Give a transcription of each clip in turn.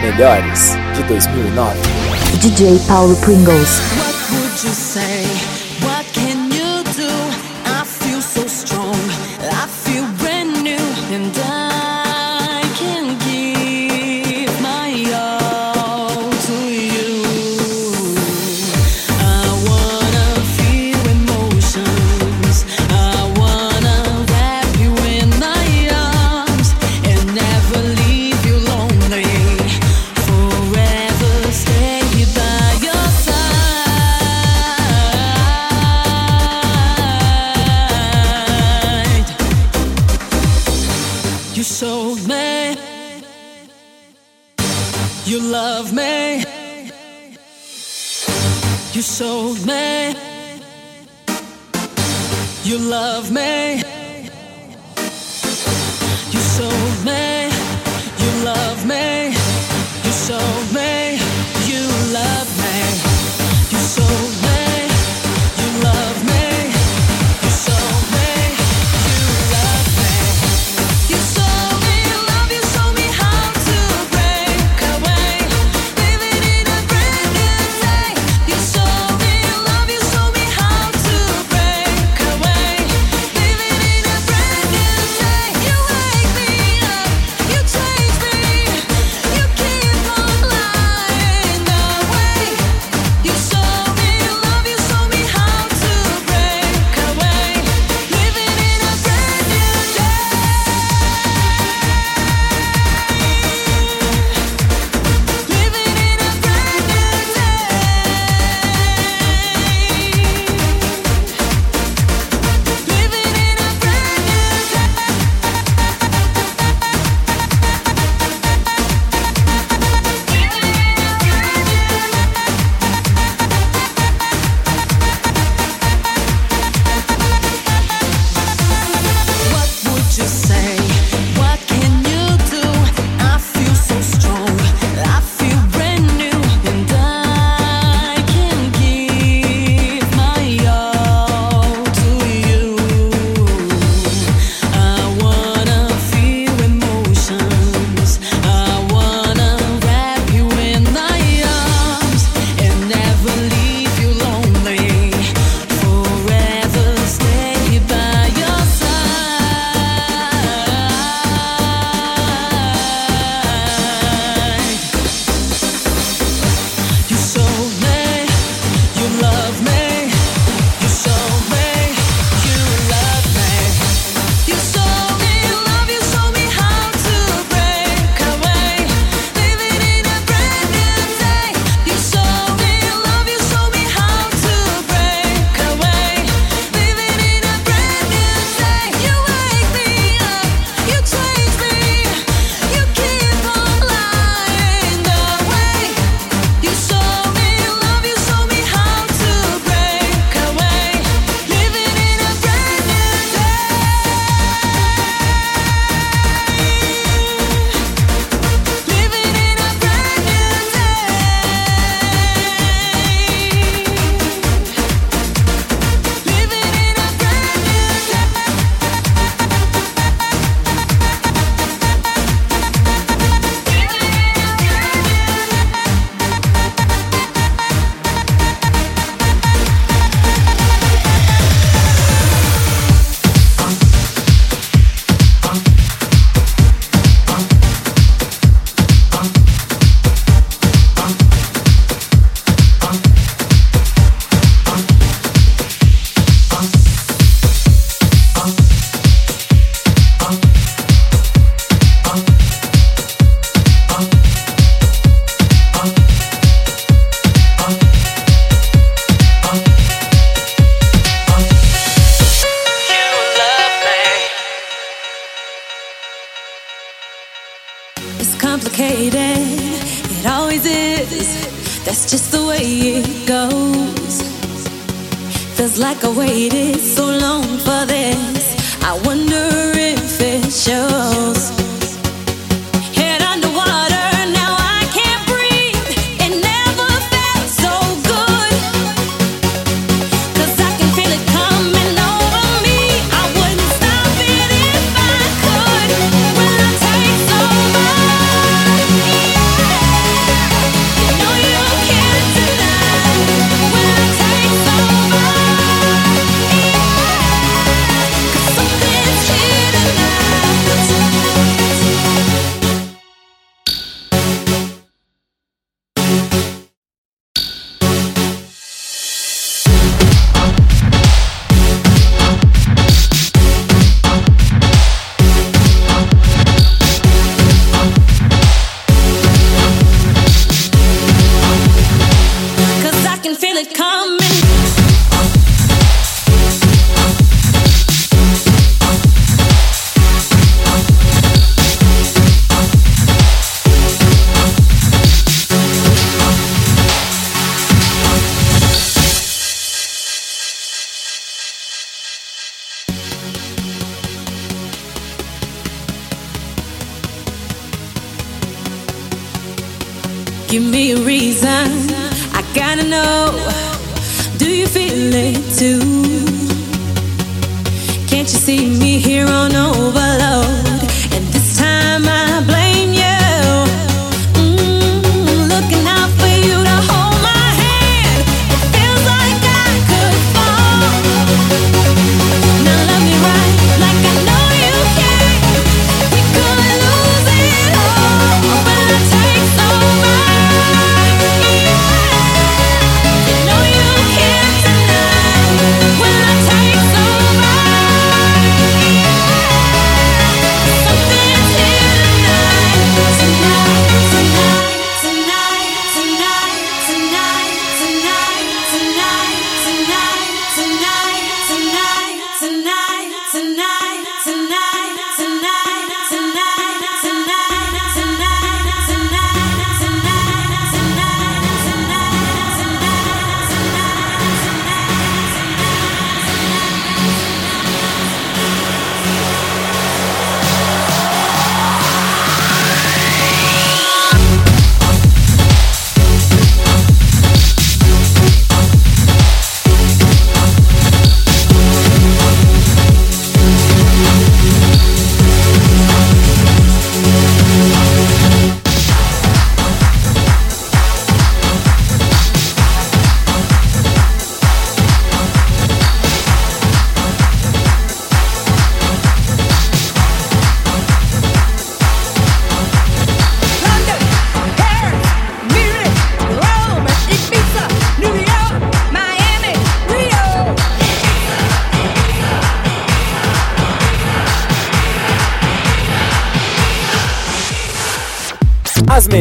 melhores de 2009. DJ Paulo Pringles.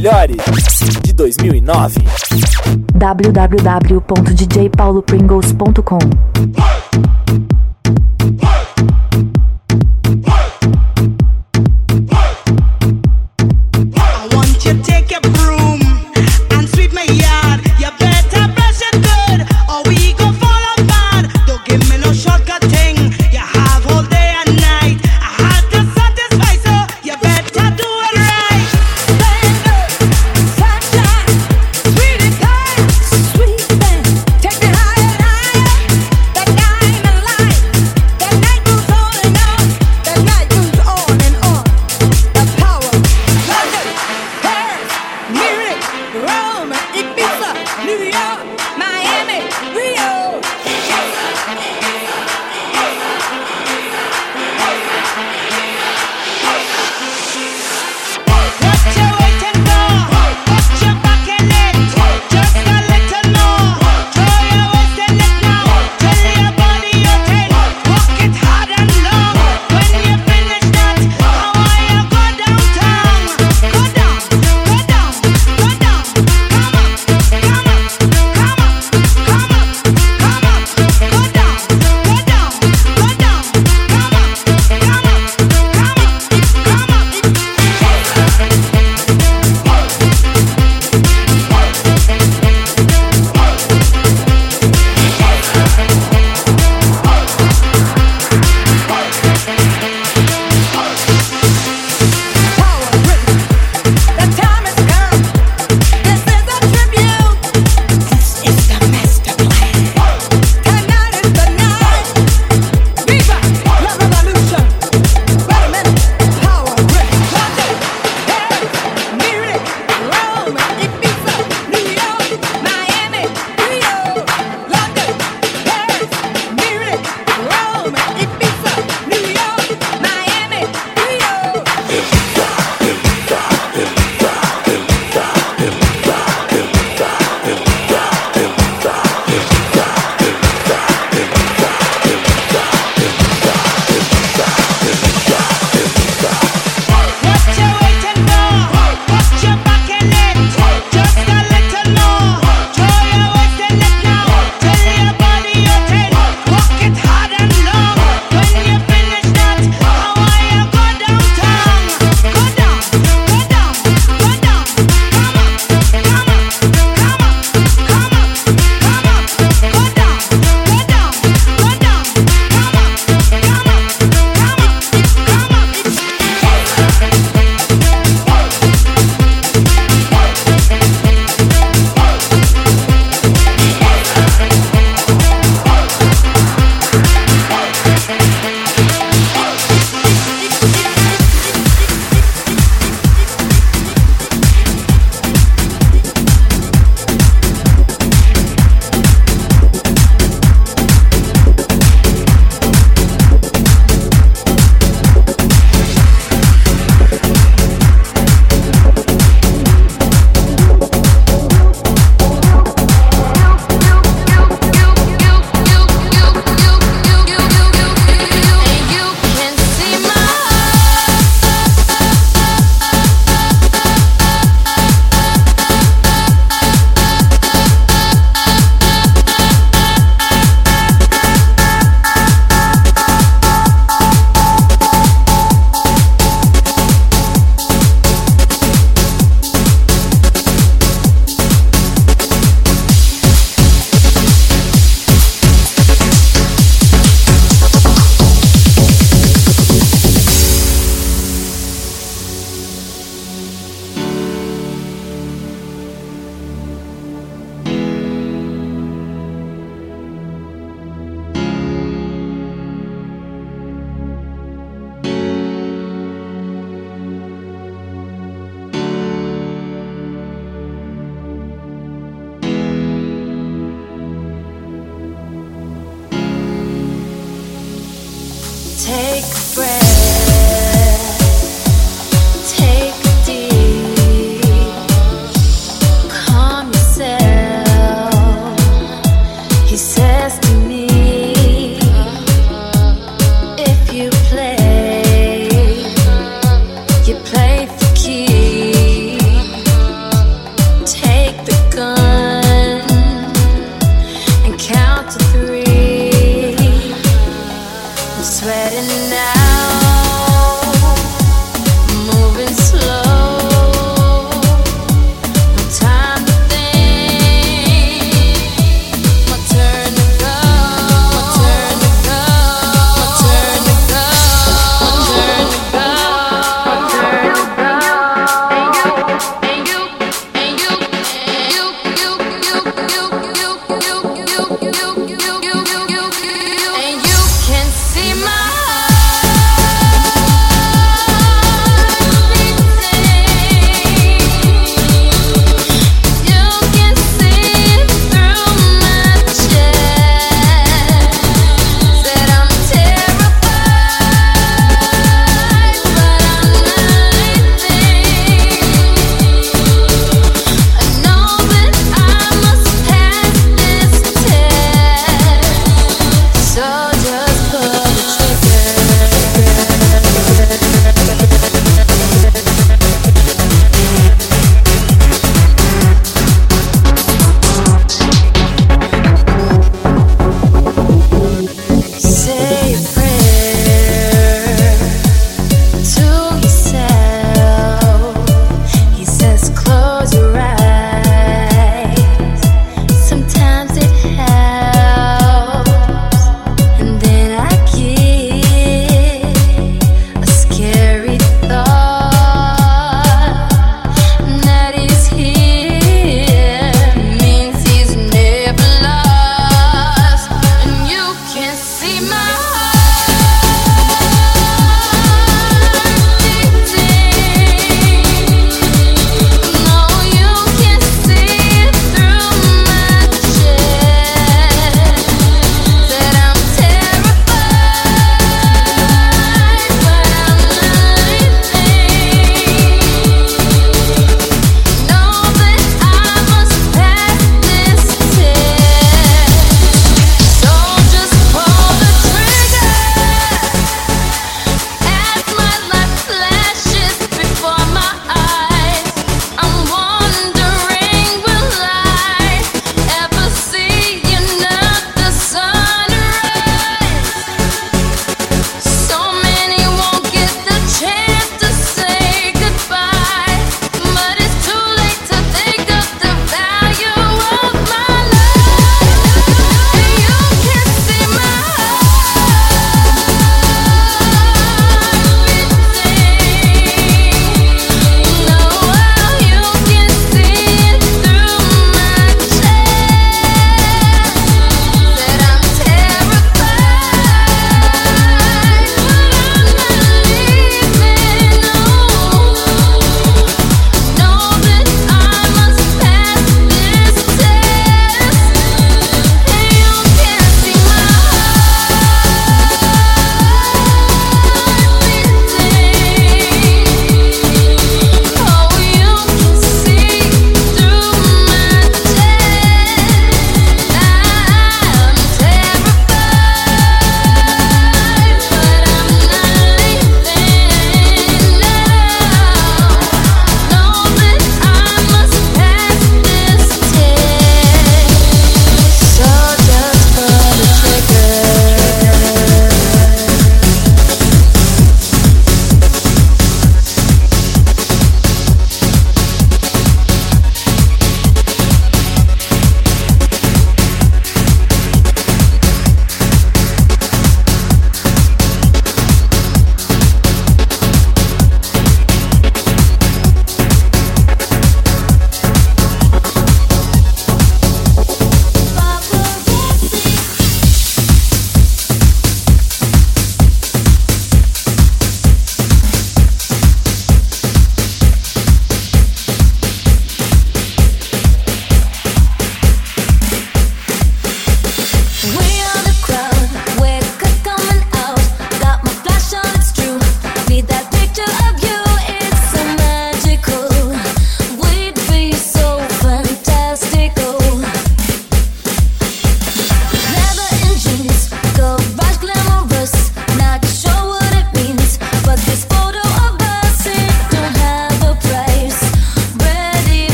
melhores de 2009. www.djpaulopringles.com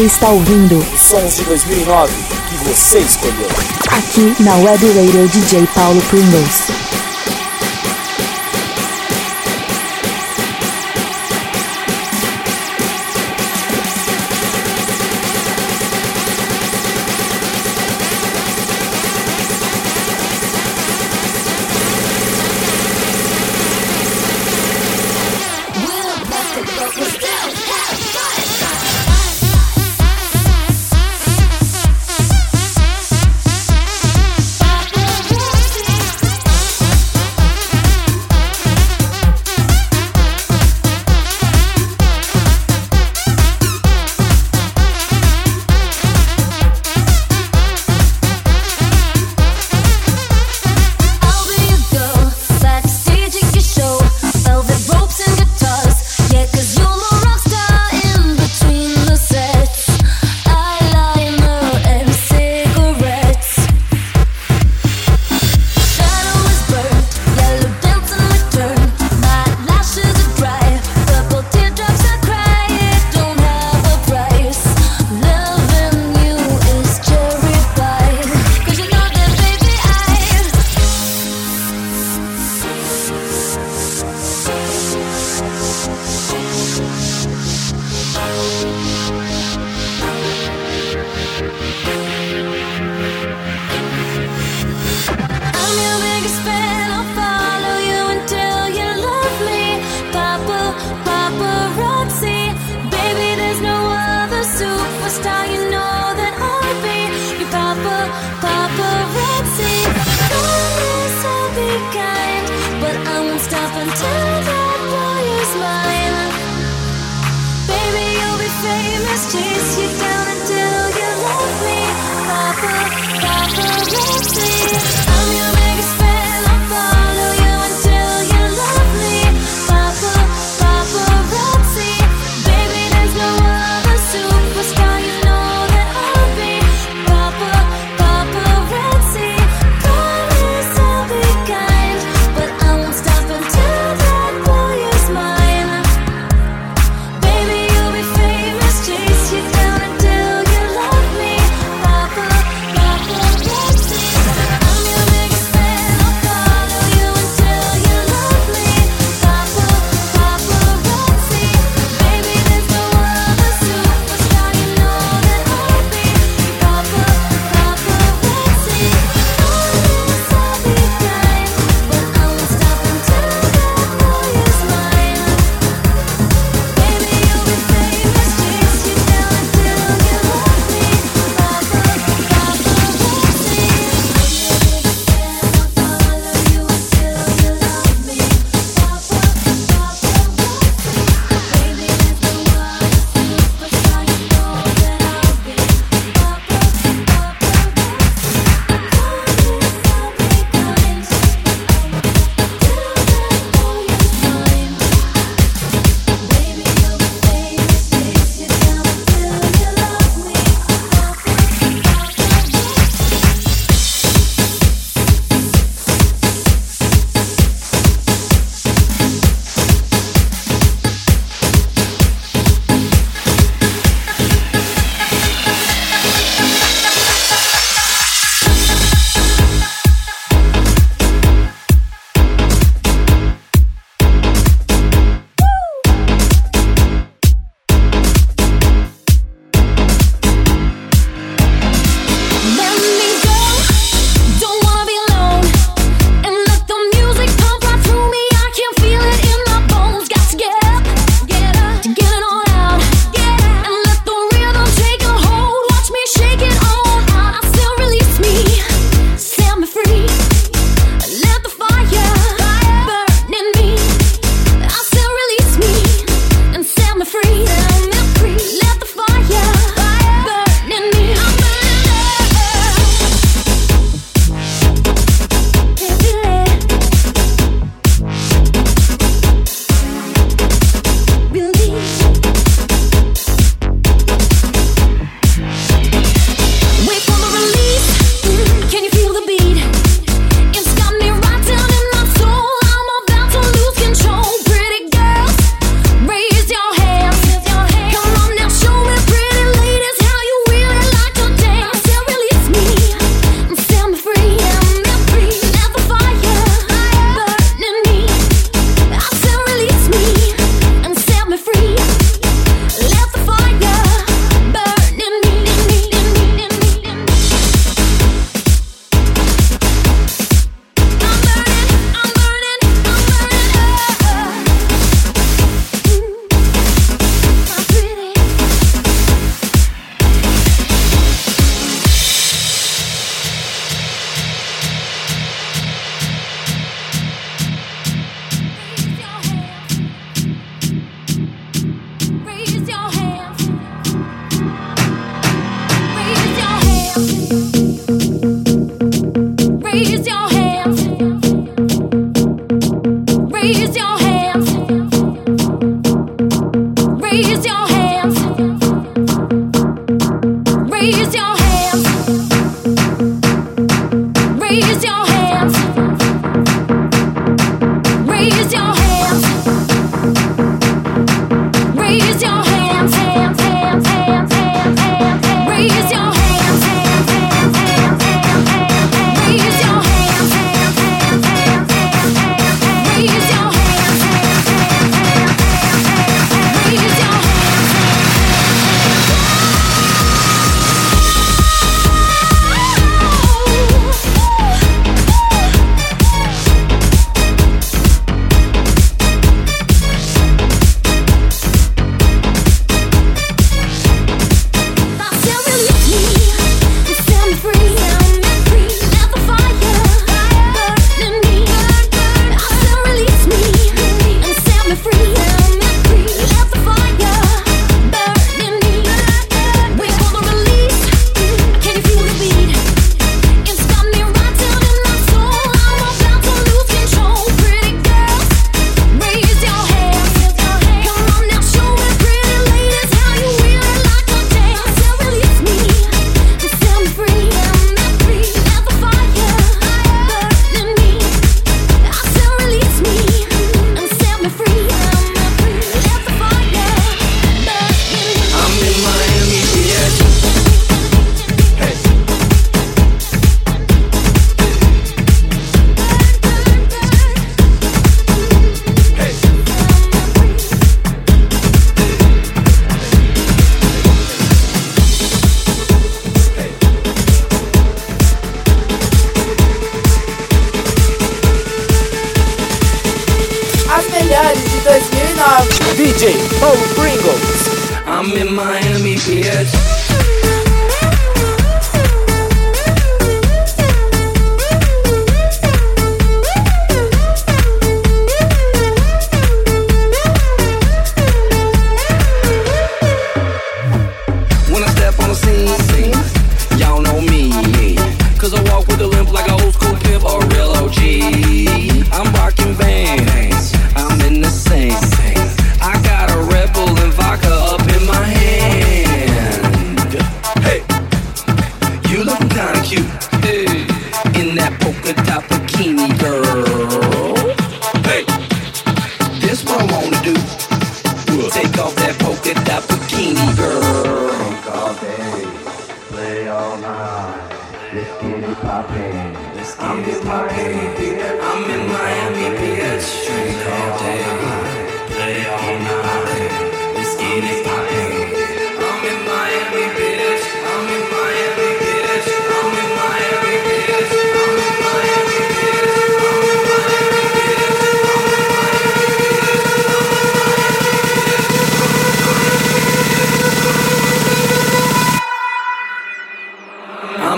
Você está ouvindo Sons de 2009 que você escolheu. Aqui na Web Radio DJ Paulo Pringles.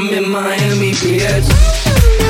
I'm in Miami, bitch.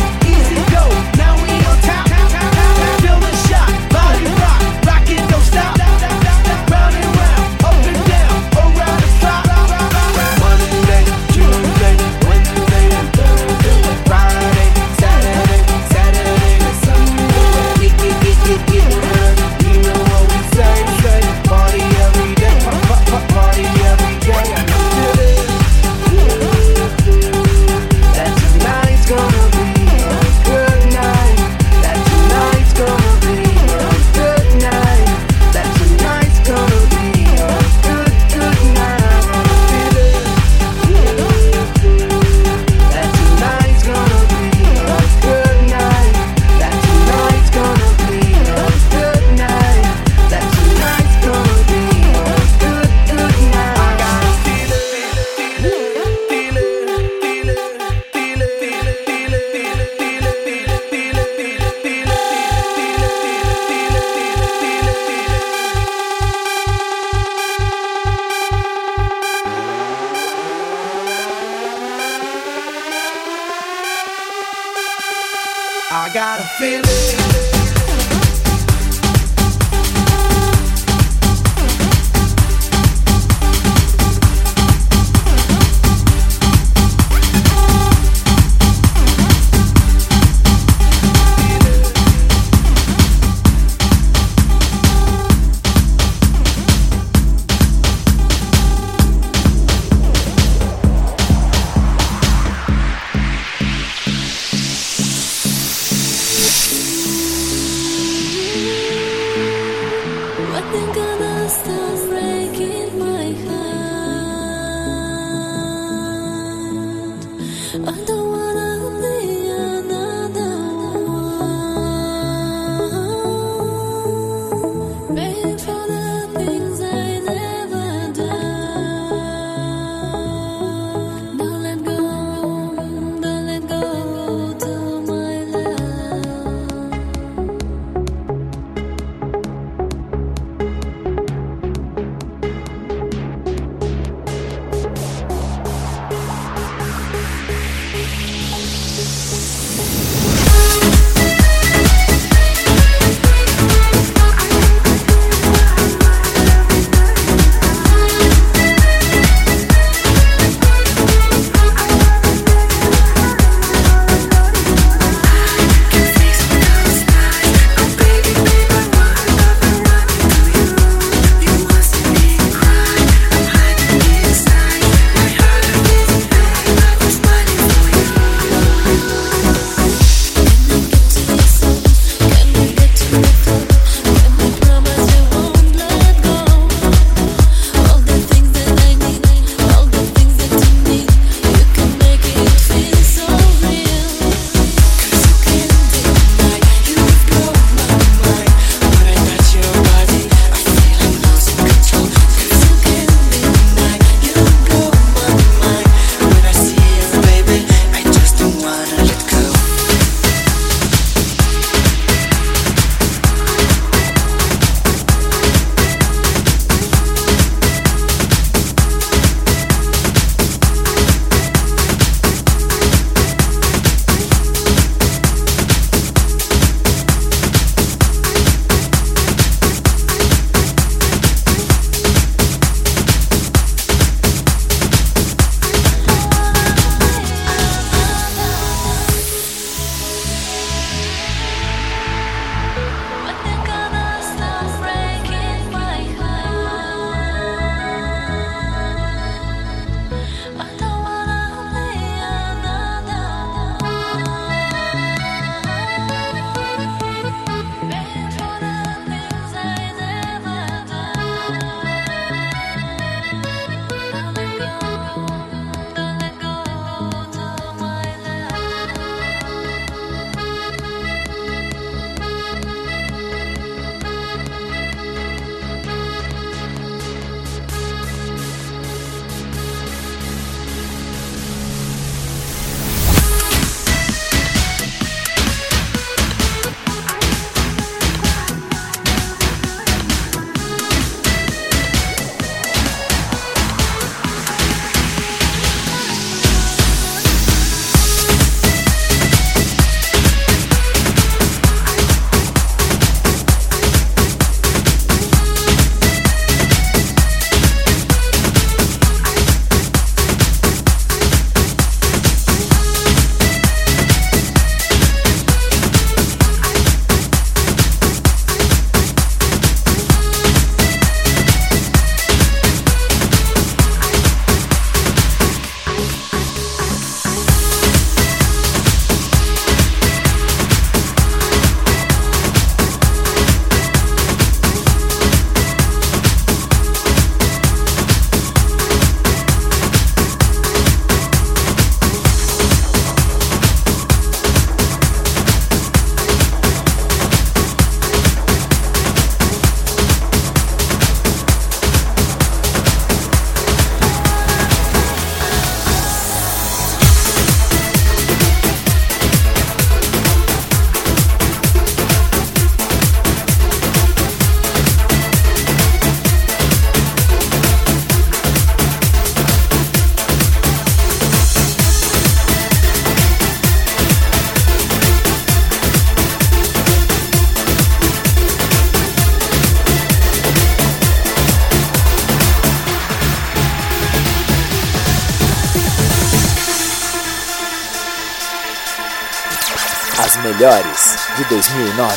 melhores de 2009.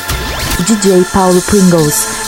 DJ Paulo Pringles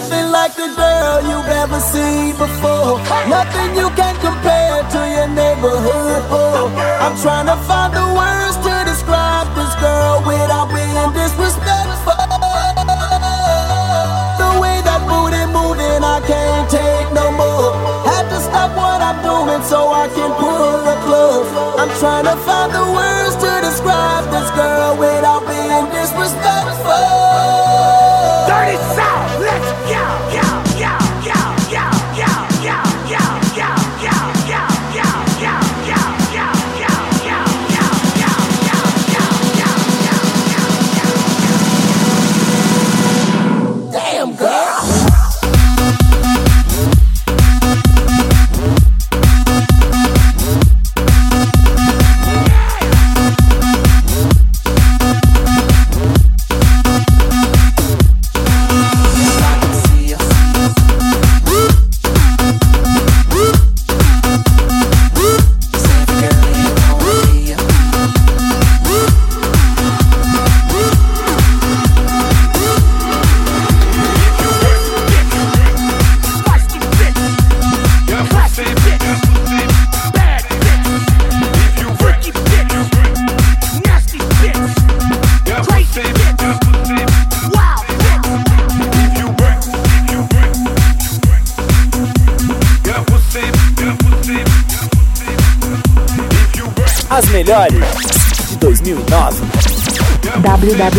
nothing like the girl you've ever seen before. Nothing you can compare to your neighborhood. Oh, I'm trying to find the words to describe this girl without being disrespectful. The way that booty moving, I can't take no more. Had to stop what I'm doing so I can pull her close. I'm trying to find the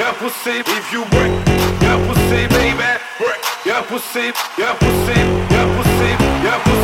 your pussy if you break, your pussy, baby. Work your pussy, your pussy, your pussy, your pussy.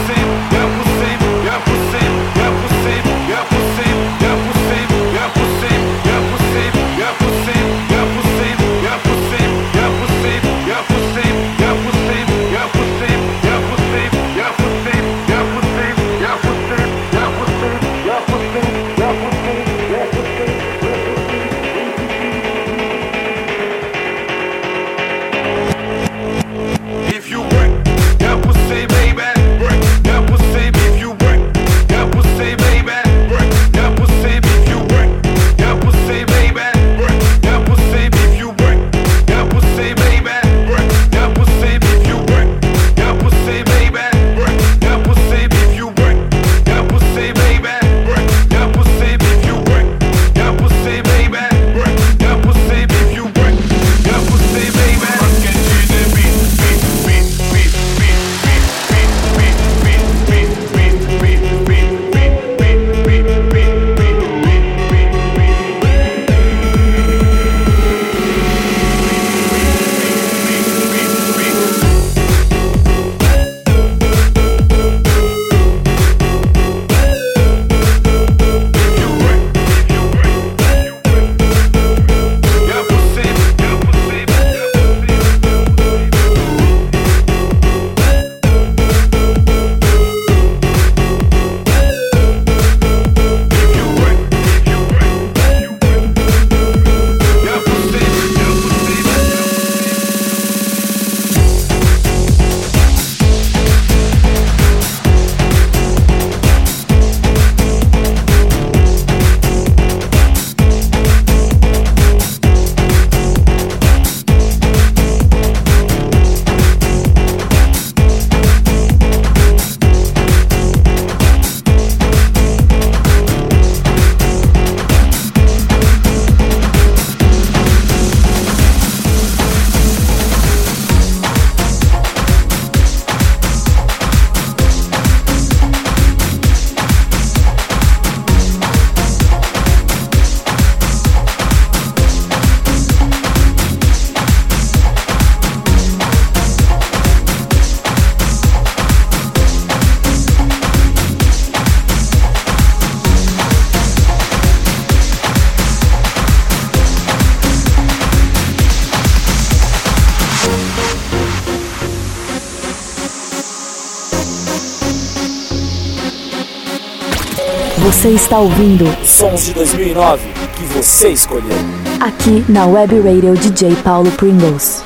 Você está ouvindo Sons de 2009 que você escolheu. Aqui na Web Radio DJ Paulo Pringles.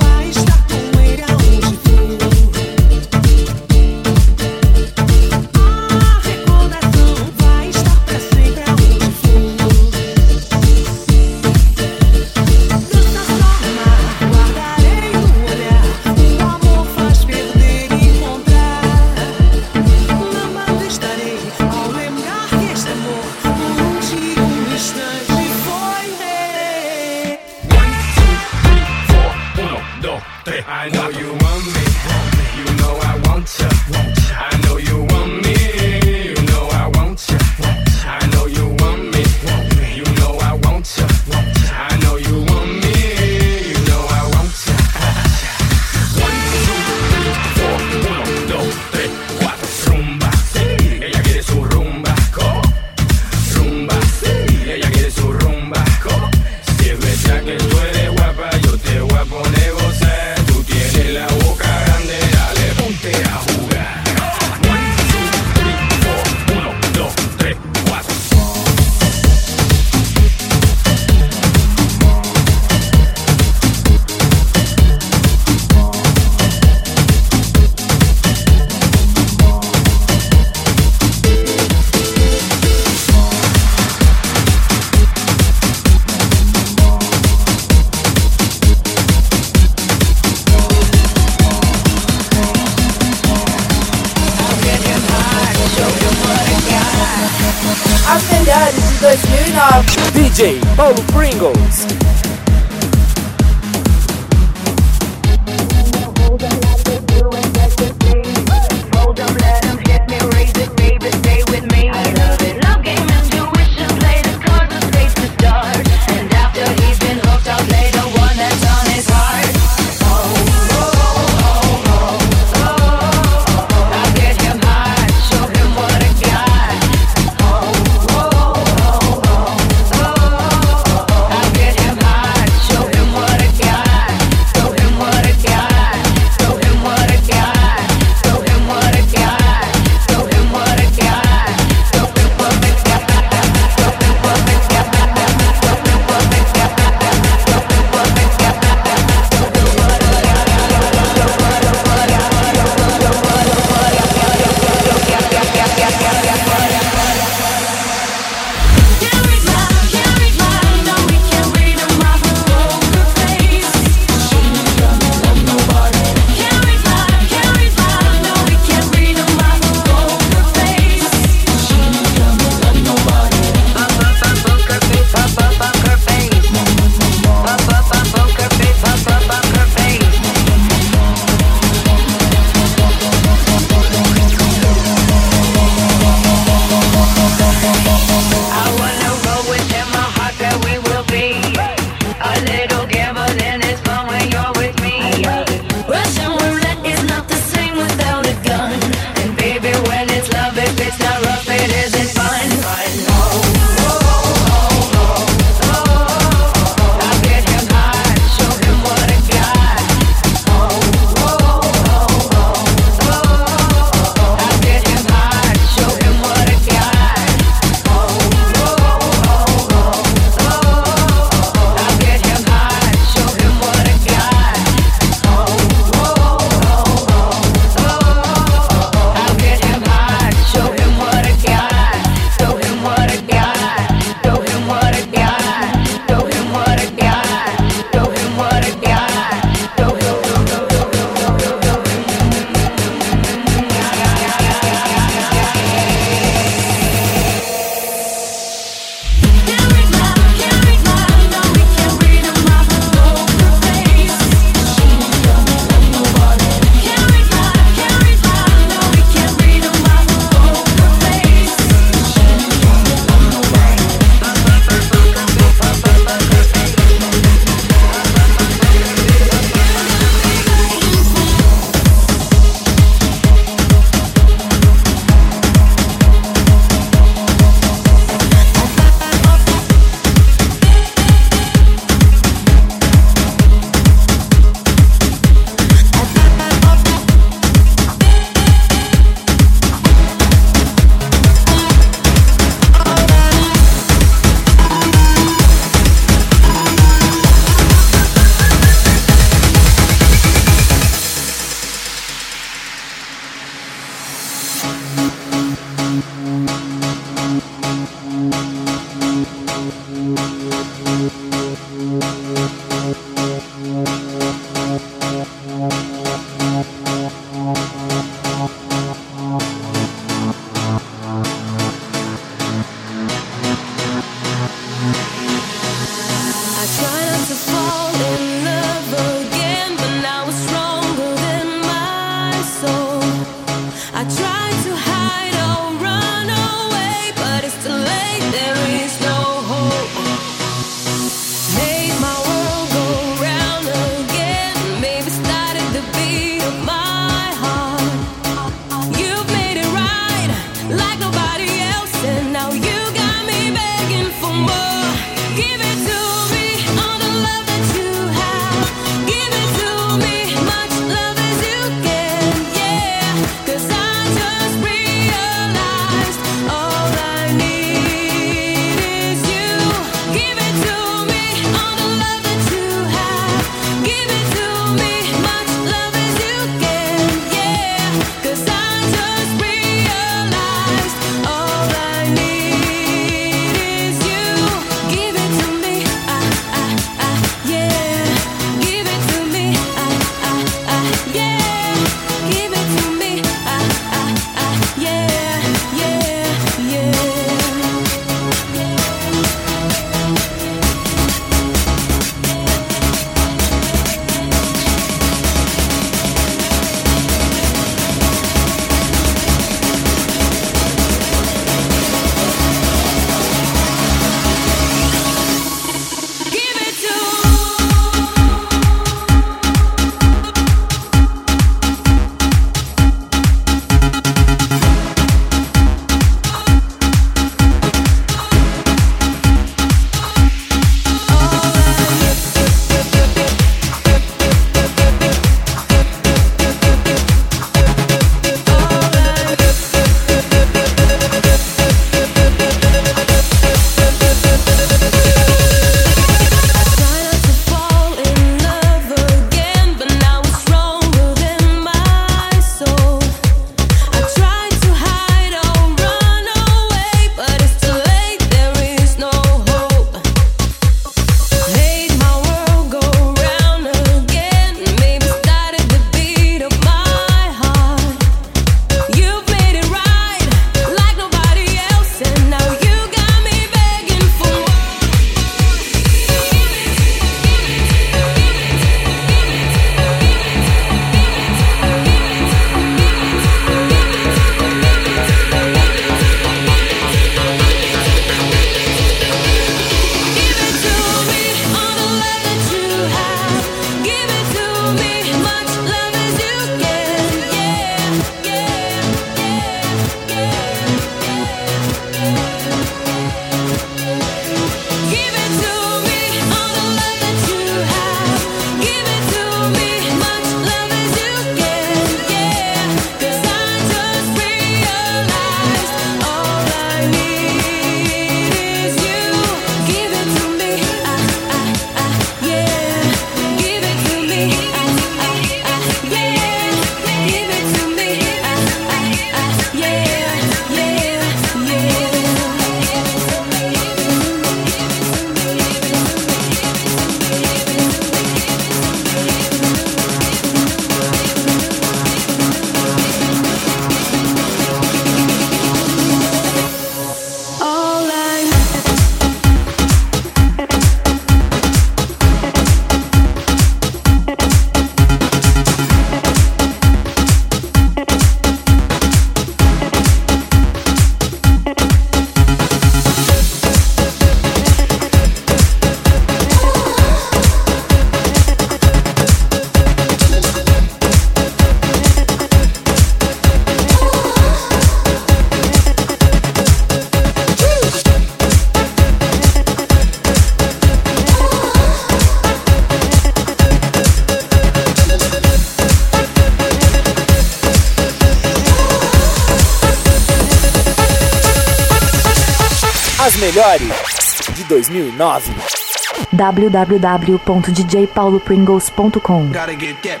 2009. www.djpaulopringles.com Gotta get that.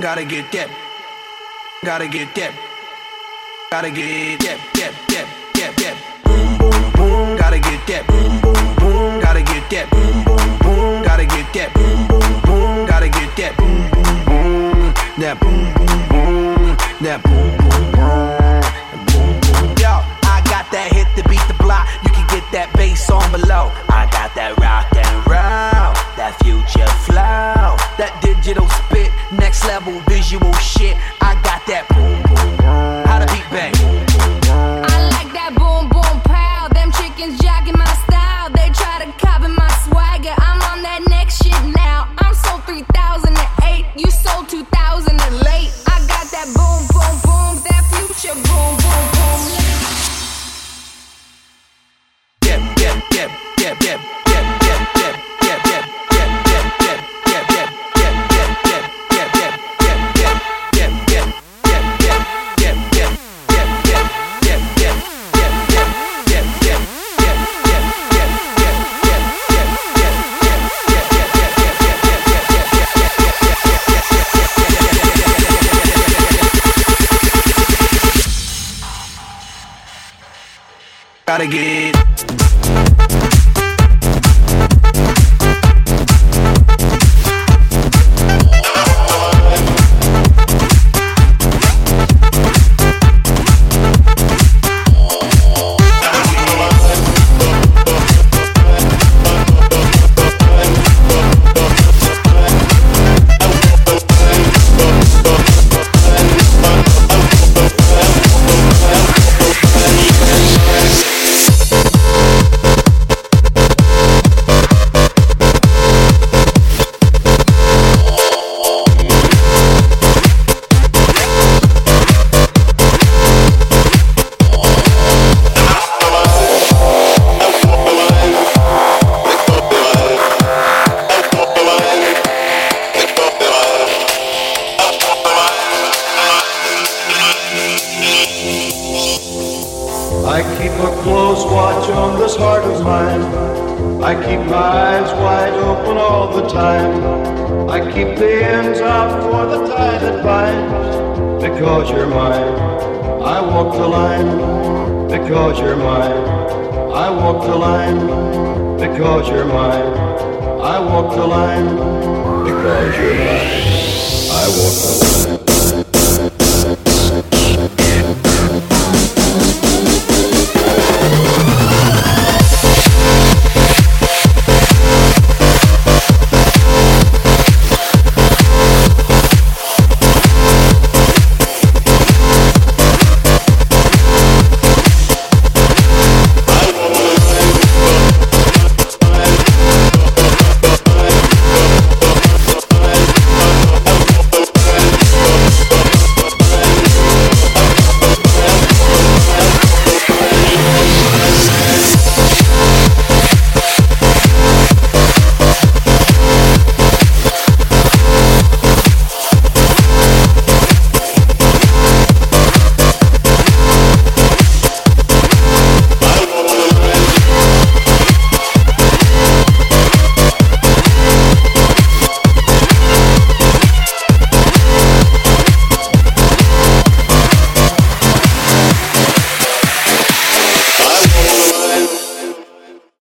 Gotta get that. Gotta get that. Gotta get that. That. That. That. That. Boom boom boom. Gotta get that. Boom boom boom. Gotta get that. Boom boom boom. Gotta get that. Boom boom boom. Gotta get that. Boom boom boom. That boom boom boom. That boom boom boom. ghetto